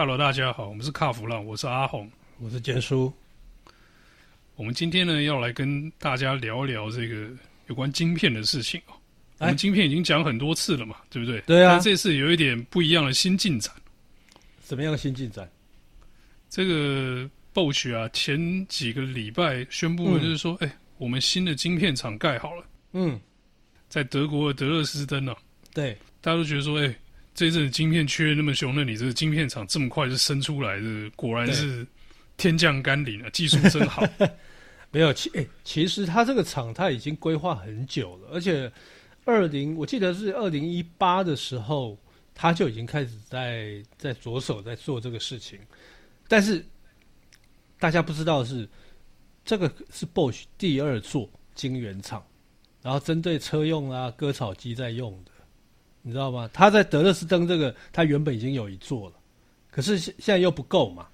Hello，大家好，我们是卡弗朗，我是阿红，我是杰叔。我们今天呢要来跟大家聊聊这个有关晶片的事情哦。我们晶片已经讲很多次了嘛，对不对？对啊。但这次有一点不一样的新进展。什么样的新进展？这个 Bosch 啊，前几个礼拜宣布了，就是说，哎、嗯欸，我们新的晶片厂盖好了。嗯。在德国的德勒斯登呢、啊。对。大家都觉得说，哎、欸。这一阵晶片缺那么凶，那你这个晶片厂这么快就生出来，的果然是天降甘霖啊！技术真好。没有其、欸、其实他这个厂他已经规划很久了，而且二零我记得是二零一八的时候，他就已经开始在在着手在做这个事情。但是大家不知道是，这个是 Bosch 第二座晶圆厂，然后针对车用啊割草机在用的。你知道吗？他在德勒斯登这个，他原本已经有一座了，可是现现在又不够嘛。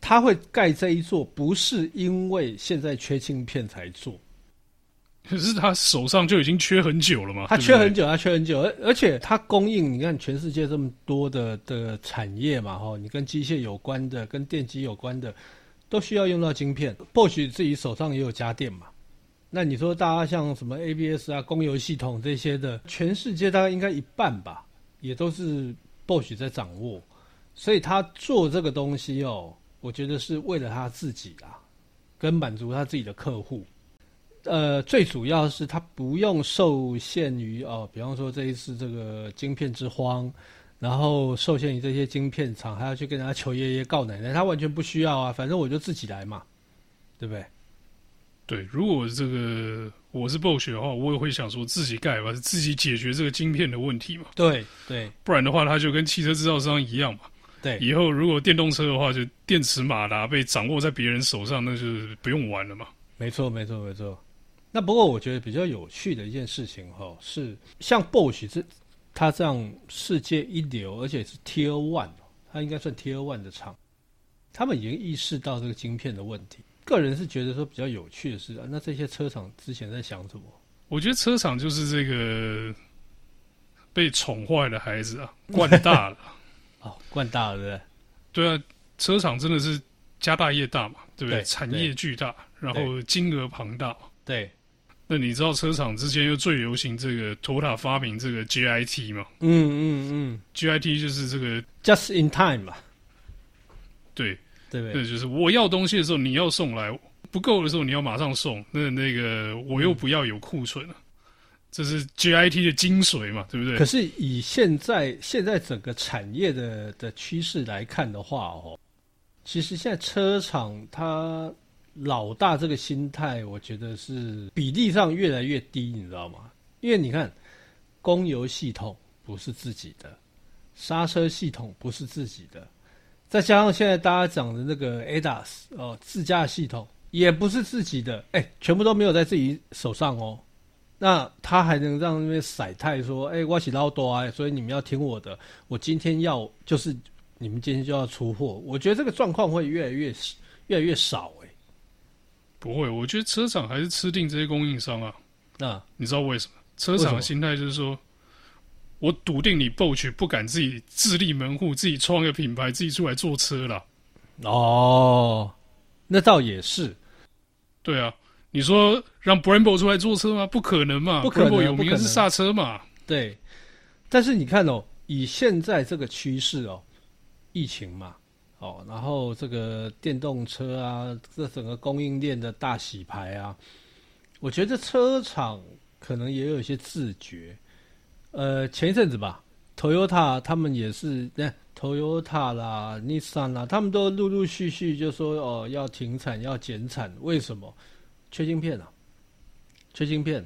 他会盖这一座，不是因为现在缺晶片才做，可是他手上就已经缺很久了嘛。他缺很久，他缺很久，而而且他供应，你看全世界这么多的的产业嘛，哈，你跟机械有关的，跟电机有关的，都需要用到晶片。Bosch 自己手上也有家电嘛。那你说，大家像什么 ABS 啊、供油系统这些的，全世界大概应该一半吧，也都是 Bosch 在掌握，所以他做这个东西哦，我觉得是为了他自己啊，跟满足他自己的客户。呃，最主要是他不用受限于哦，比方说这一次这个晶片之荒，然后受限于这些晶片厂，还要去跟人家求爷爷告奶奶，他完全不需要啊，反正我就自己来嘛，对不对？对，如果这个我是 Bosch 的话，我也会想说自己盖吧，自己解决这个晶片的问题嘛。对对，不然的话，它就跟汽车制造商一样嘛。对，以后如果电动车的话，就电池马达被掌握在别人手上，那就是不用玩了嘛。没错，没错，没错。那不过我觉得比较有趣的一件事情哈，是像 Bosch 这它这样世界一流，而且是 Tier One，它应该算 Tier One 的厂，他们已经意识到这个晶片的问题。个人是觉得说比较有趣的是啊，那这些车厂之前在想什么？我觉得车厂就是这个被宠坏的孩子啊，惯大了。哦，惯大了，对不对？对啊，车厂真的是家大业大嘛，对不对？对，产业巨大，然后金额庞大。对。那你知道车厂之间又最流行这个 Toyota 发明这个 JIT 吗？嗯嗯嗯，JIT 就是这个 Just in time 嘛。对。对不对？就是我要东西的时候你要送来，不够的时候你要马上送。那那个我又不要有库存这是 GIT 的精髓嘛，对不对？可是以现在现在整个产业的的趋势来看的话，哦，其实现在车厂它老大这个心态，我觉得是比例上越来越低，你知道吗？因为你看，供油系统不是自己的，刹车系统不是自己的。再加上现在大家讲的那个 ADAS 哦，自驾系统也不是自己的，哎，全部都没有在自己手上哦。那他还能让那边甩态说，哎，我洗到多啊，所以你们要听我的，我今天要就是你们今天就要出货。我觉得这个状况会越来越越来越少，哎，不会，我觉得车厂还是吃定这些供应商啊。那你知道为什么？车厂的心态就是说。我笃定你 Bosch 不敢自己自立门户，自己创个品牌，自己出来做车了。哦，那倒也是。对啊，你说让 Brembo 出来做车吗？不可能嘛，不可能。Brembo 有名的是刹车嘛。对。但是你看哦，以现在这个趋势哦，疫情嘛，哦，然后这个电动车啊，这整个供应链的大洗牌啊，我觉得车厂可能也有一些自觉。呃，前一阵子吧，Toyota 他们也是，那 Toyota 啦、Nissan 啦，他们都陆陆续续就说哦，要停产、要减产，为什么？缺晶片啊，缺晶片。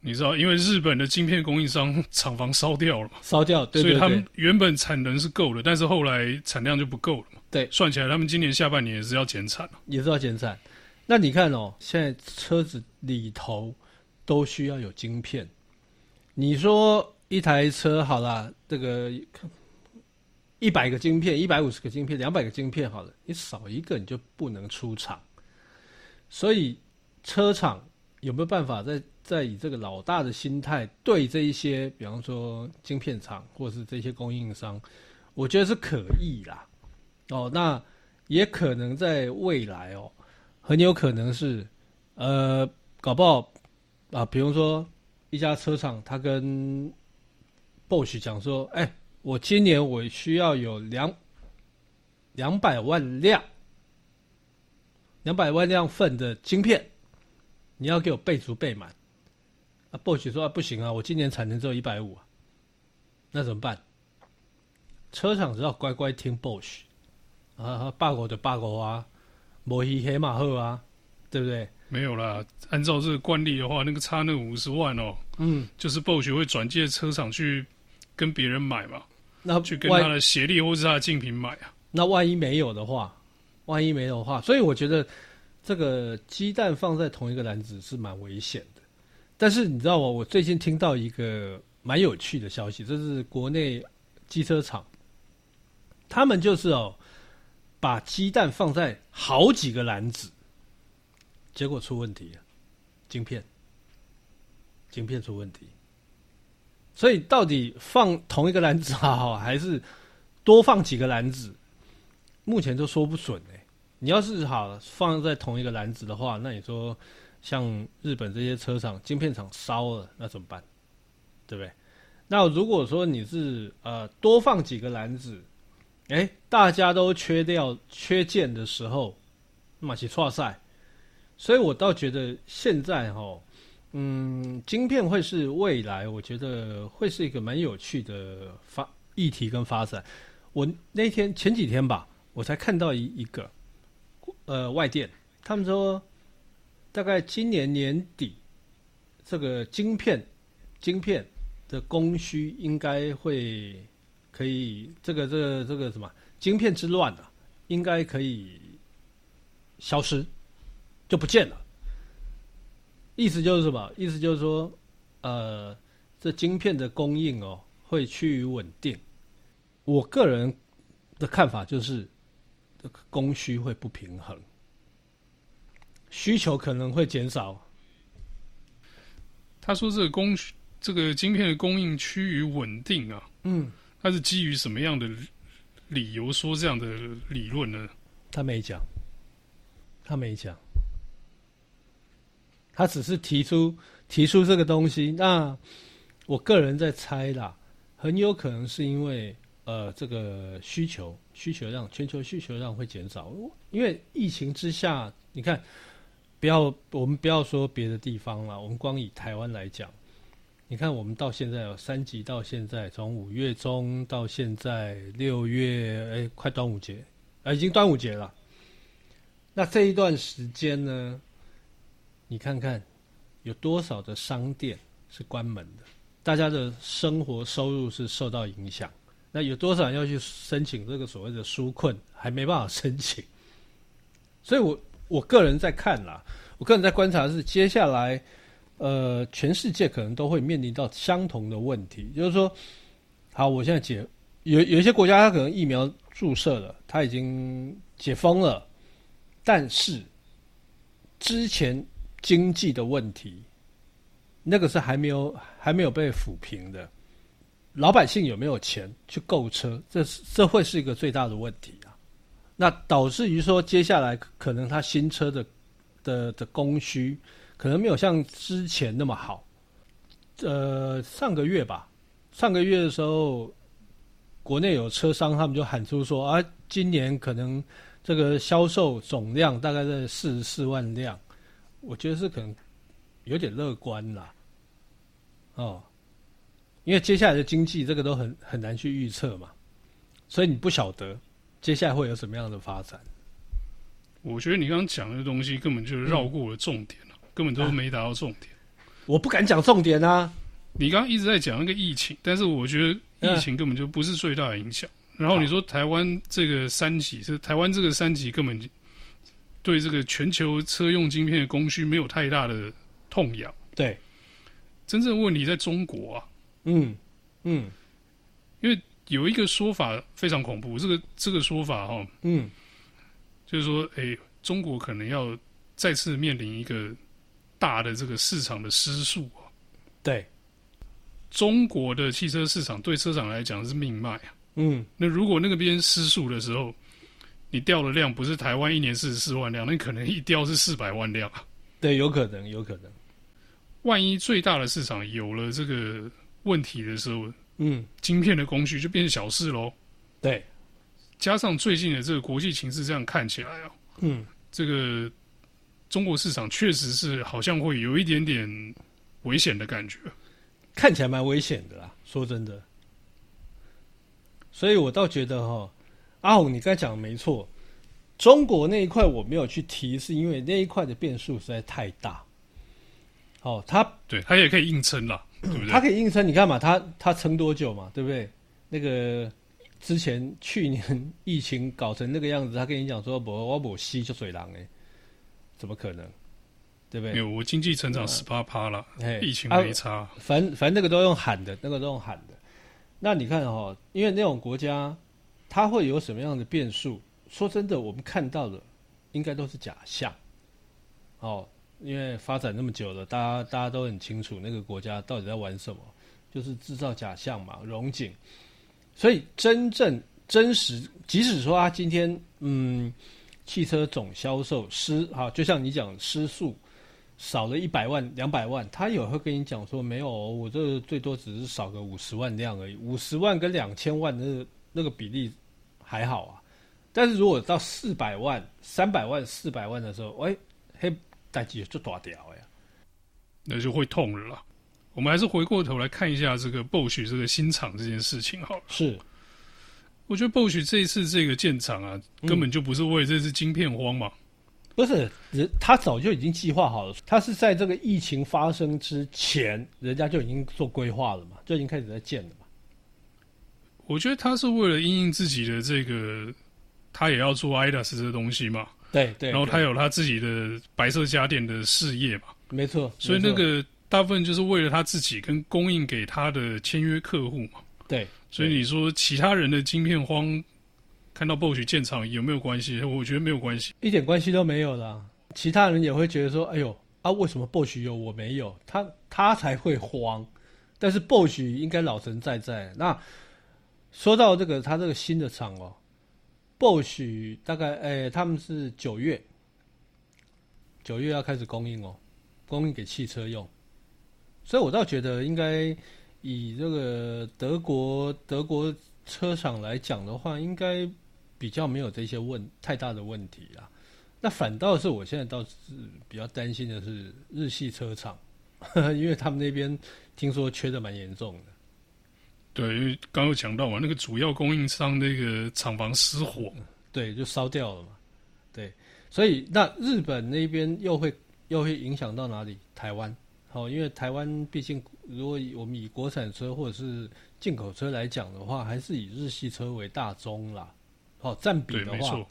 你知道，因为日本的晶片供应商厂房烧掉了嘛？烧掉，对对对，所以他们原本产能是够的，但是后来产量就不够了嘛。对，算起来，他们今年下半年也是要减产，也是要减产。那你看哦，现在车子里头都需要有晶片。你说一台车好了，这个一百个晶片、一百五十个晶片、两百个晶片好了，你少一个你就不能出厂。所以车厂有没有办法再再以这个老大的心态对这一些，比方说晶片厂或是这些供应商，我觉得是可以啦。哦，那也可能在未来哦，很有可能是，呃，搞不好啊，比如说一家车厂，他跟 Bosch 讲说，哎，我今年我需要有两两百万辆，两百万辆份的晶片，你要给我备足备满。啊，Bosch 说啊，不行啊，我今年产能只有一百五啊，那怎么办？车厂只要乖乖听 Bosch，啊，罢工就罢工啊，摩西黑马赫啊，对不对？没有啦，按照这个惯例的话，那个差那五十万哦，嗯，就是 Bosch 会转借车厂去跟别人买嘛，那去跟他的协力或是他的竞品买啊。那万一没有的话，万一没有的话，所以我觉得这个鸡蛋放在同一个篮子是蛮危险的。但是你知道吗？我最近听到一个蛮有趣的消息，这是国内机车厂。他们就是哦，把鸡蛋放在好几个篮子，结果出问题了，晶片，晶片出问题。所以到底放同一个篮子好，还是多放几个篮子？目前都说不准哎。你要是好放在同一个篮子的话，那你说像日本这些车厂晶片厂烧了，那怎么办？对不对？那如果说你是呃多放几个篮子。哎，大家都缺掉缺件的时候，马其错赛，所以我倒觉得现在哈、哦，嗯，晶片会是未来，我觉得会是一个蛮有趣的发议题跟发展。我那天前几天吧，我才看到一一个，呃，外电他们说，大概今年年底，这个晶片晶片的供需应该会。可以，这个这个这个什么晶片之乱啊，应该可以消失，就不见了。意思就是什么？意思就是说，呃，这晶片的供应哦，会趋于稳定。我个人的看法就是，这个供需会不平衡，需求可能会减少。他说：“这个供需，这个晶片的供应趋于稳定啊。”嗯。他是基于什么样的理由说这样的理论呢？他没讲，他没讲，他只是提出提出这个东西。那我个人在猜啦，很有可能是因为呃，这个需求需求量全球需求量会减少，因为疫情之下，你看，不要我们不要说别的地方了，我们光以台湾来讲。你看，我们到现在有三级，到现在从五月中到现在六月，哎，快端午节，啊，已经端午节了。那这一段时间呢，你看看有多少的商店是关门的，大家的生活收入是受到影响。那有多少人要去申请这个所谓的纾困，还没办法申请。所以我我个人在看啦，我个人在观察是接下来。呃，全世界可能都会面临到相同的问题，就是说，好，我现在解有有一些国家，它可能疫苗注射了，它已经解封了，但是之前经济的问题，那个是还没有还没有被抚平的，老百姓有没有钱去购车，这是这会是一个最大的问题啊。那导致于说，接下来可能它新车的的的供需。可能没有像之前那么好。呃，上个月吧，上个月的时候，国内有车商他们就喊出说啊，今年可能这个销售总量大概在四十四万辆，我觉得是可能有点乐观啦。哦，因为接下来的经济这个都很很难去预测嘛，所以你不晓得接下来会有什么样的发展。我觉得你刚刚讲的东西根本就是绕过了重点。嗯根本都没达到重点，啊，我不敢讲重点啊！你刚刚一直在讲那个疫情，但是我觉得疫情根本就不是最大的影响。然后你说台湾这个三级，是台湾这个三级根本对这个全球车用晶片的供需没有太大的痛痒。对，真正问题在中国啊。嗯嗯，因为有一个说法非常恐怖，这个这个说法哈，嗯，就是说，哎，中国可能要再次面临一个。大的这个市场的失速啊，对，中国的汽车市场对车厂来讲是命脉啊，嗯，那如果那个边失速的时候，你掉的量不是台湾一年四十四万辆，那你可能一掉是四百万辆啊。对，有可能，有可能。万一最大的市场有了这个问题的时候，嗯，晶片的供需就变成小事喽。对，加上最近的这个国际情势这样看起来啊，嗯，这个中国市场确实是好像会有一点点危险的感觉，看起来蛮危险的啦。说真的。所以我倒觉得哈，阿鸿，你刚才讲的没错，中国那一块我没有去提，是因为那一块的变数实在太大。哦，他对他也可以硬撑了，对不对？他可以硬撑，你看嘛，他他撑多久嘛，对不对？那个之前去年疫情搞成那个样子，他跟你讲说不，我不吸就水狼哎，怎么可能？对不对？有我经济成长十八趴了，嗯、疫情没差，啊、反正反正那个都用喊的，那个都用喊的。那你看哈、哦，因为那种国家，它会有什么样的变数？说真的，我们看到的应该都是假象。哦，因为发展那么久了，大家大家都很清楚那个国家到底在玩什么，就是制造假象嘛，融景。所以真正真实，即使说他今天嗯，汽车总销售失哈，就像你讲失速。少了一百万、两百万，他也会跟你讲说没有，我这最多只是少个五十万辆而已。五十万跟两千万那那个比例还好啊，但是如果到四百万、三百万、四百万的时候，哎，嘿，代志就大掉呀，那就会痛了啦。我们还是回过头来看一下这个 Bosch 这个新厂这件事情好了。是，我觉得 Bosch 这一次这个建厂啊，根本就不是为这次晶片荒嘛。不是人，他早就已经计划好了。他是在这个疫情发生之前，人家就已经做规划了嘛，就已经开始在建了嘛。我觉得他是为了因应自己的这个，他也要做 IDAS 这个东西嘛。对对。然后他有他自己的白色家电的事业嘛。没错。所以那个大部分就是为了他自己跟供应给他的签约客户嘛。对。所以你说其他人的晶片荒。看到 Bosch 建厂有没有关系？我觉得没有关系，一点关系都没有啦。其他人也会觉得说：“哎呦啊，为什么 Bosch 有我没有？”他他才会慌。但是 Bosch 应该老神在在。那说到这个，他这个新的厂哦，Bosch 大概哎，他们是九月九月要开始供应哦，供应给汽车用。所以我倒觉得应该以这个德国德国车厂来讲的话，应该。比较没有这些问太大的问题啊，那反倒是我现在倒是比较担心的是日系车厂，因为他们那边听说缺的蛮严重的。对，因为刚刚有讲到嘛，那个主要供应商那个厂房失火，对，就烧掉了嘛。对，所以那日本那边又会又会影响到哪里？台湾，好，因为台湾毕竟如果我们以国产车或者是进口车来讲的话，还是以日系车为大宗啦。哦，占比的话，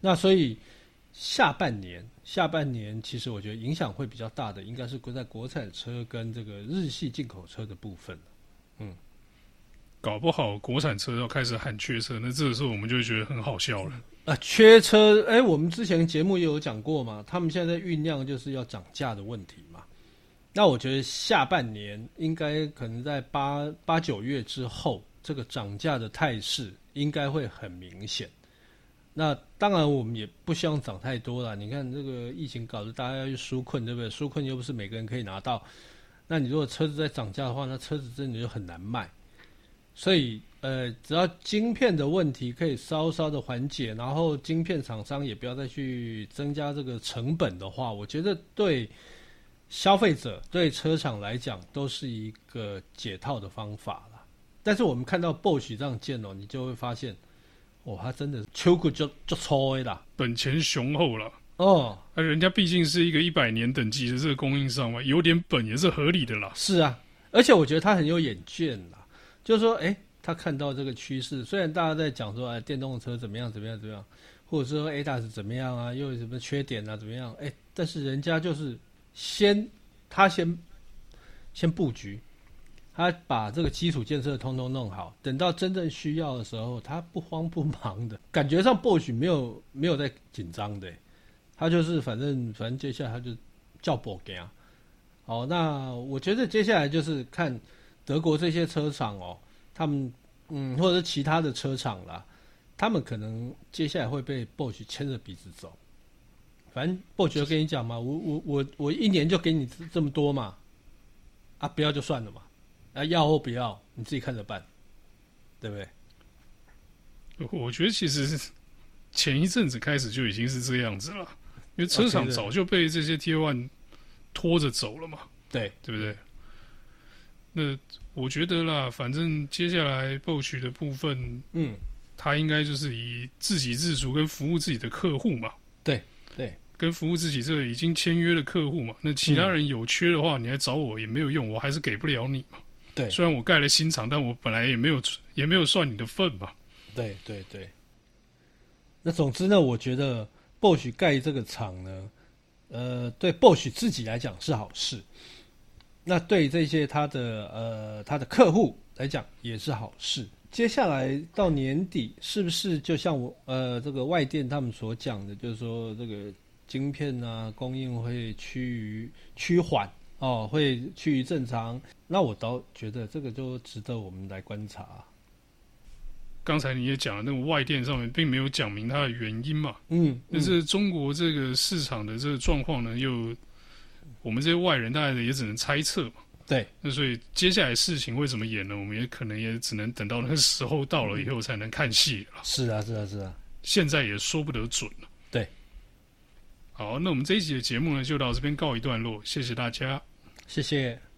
那所以下半年，下半年其实我觉得影响会比较大的，应该是国在国产车跟这个日系进口车的部分。嗯，搞不好国产车要开始喊缺车，那这个时候我们就觉得很好笑了。啊，缺车，哎，我们之前节目也有讲过嘛，他们现在酝酿就是要涨价的问题嘛。那我觉得下半年应该可能在八八九月之后，这个涨价的态势。应该会很明显。那当然，我们也不希望涨太多了。你看这个疫情搞得大家要去纾困，对不对？纾困又不是每个人可以拿到。那你如果车子在涨价的话，那车子真的就很难卖。所以，呃，只要晶片的问题可以稍稍的缓解，然后晶片厂商也不要再去增加这个成本的话，我觉得对消费者、对车厂来讲都是一个解套的方法。但是我们看到 Bosch 这样建哦，你就会发现，哦，他真的秋裤就就粗的啦，本钱雄厚了哦。那人家毕竟是一个一百年等级的这个供应商嘛，有点本也是合理的啦。是啊，而且我觉得他很有远见啦，就是说，哎，他看到这个趋势，虽然大家在讲说，哎，电动车怎么样怎么样怎么样，或者说 ADAS 怎么样啊，又有什么缺点啊，怎么样？哎，但是人家就是先他先先布局。他把这个基础建设通通弄好，等到真正需要的时候，他不慌不忙的，感觉上 Bosch 没有没有在紧张的，他就是反正反正接下来他就叫 Bosch 啊。好，那我觉得接下来就是看德国这些车厂哦，他们嗯，或者是其他的车厂啦，他们可能接下来会被 Bosch 牵着鼻子走。反正 Bosch 就跟你讲嘛，我我我我一年就给你这么多嘛，啊，不要就算了嘛，啊，要或不要你自己看着办，对不对？我觉得其实前一阵子开始就已经是这样子了，因为车厂早就被这些 Tier One 拖着走了嘛，对对不对？那我觉得啦，反正接下来 Bosch 的部分，嗯，他应该就是以自给自足跟服务自己的客户嘛，对对。跟服务自己这个已经签约的客户嘛，那其他人有缺的话，你来找我也没有用，我还是给不了你嘛。对，虽然我盖了新厂，但我本来也没有也没有算你的份嘛。对对对。那总之呢，我觉得 Bosch 盖这个厂呢，呃，对 Bosch 自己来讲是好事，那对这些他的呃他的客户来讲也是好事。接下来到年底，是不是就像我呃这个外电他们所讲的，就是说这个。晶片啊，供应会趋于趋缓哦，会趋于正常。那我倒觉得这个就值得我们来观察。刚才你也讲了，那个外电上面并没有讲明它的原因嘛。嗯，但是中国这个市场的这个状况呢，又我们这些外人大概也只能猜测嘛。对，那所以接下来事情会怎么演呢？我们也可能也只能等到那个时候到了以后才能看戏了。是啊，是啊，是啊，现在也说不得准了。对。好，那我们这一集的节目呢，就到这边告一段落，谢谢大家，谢谢。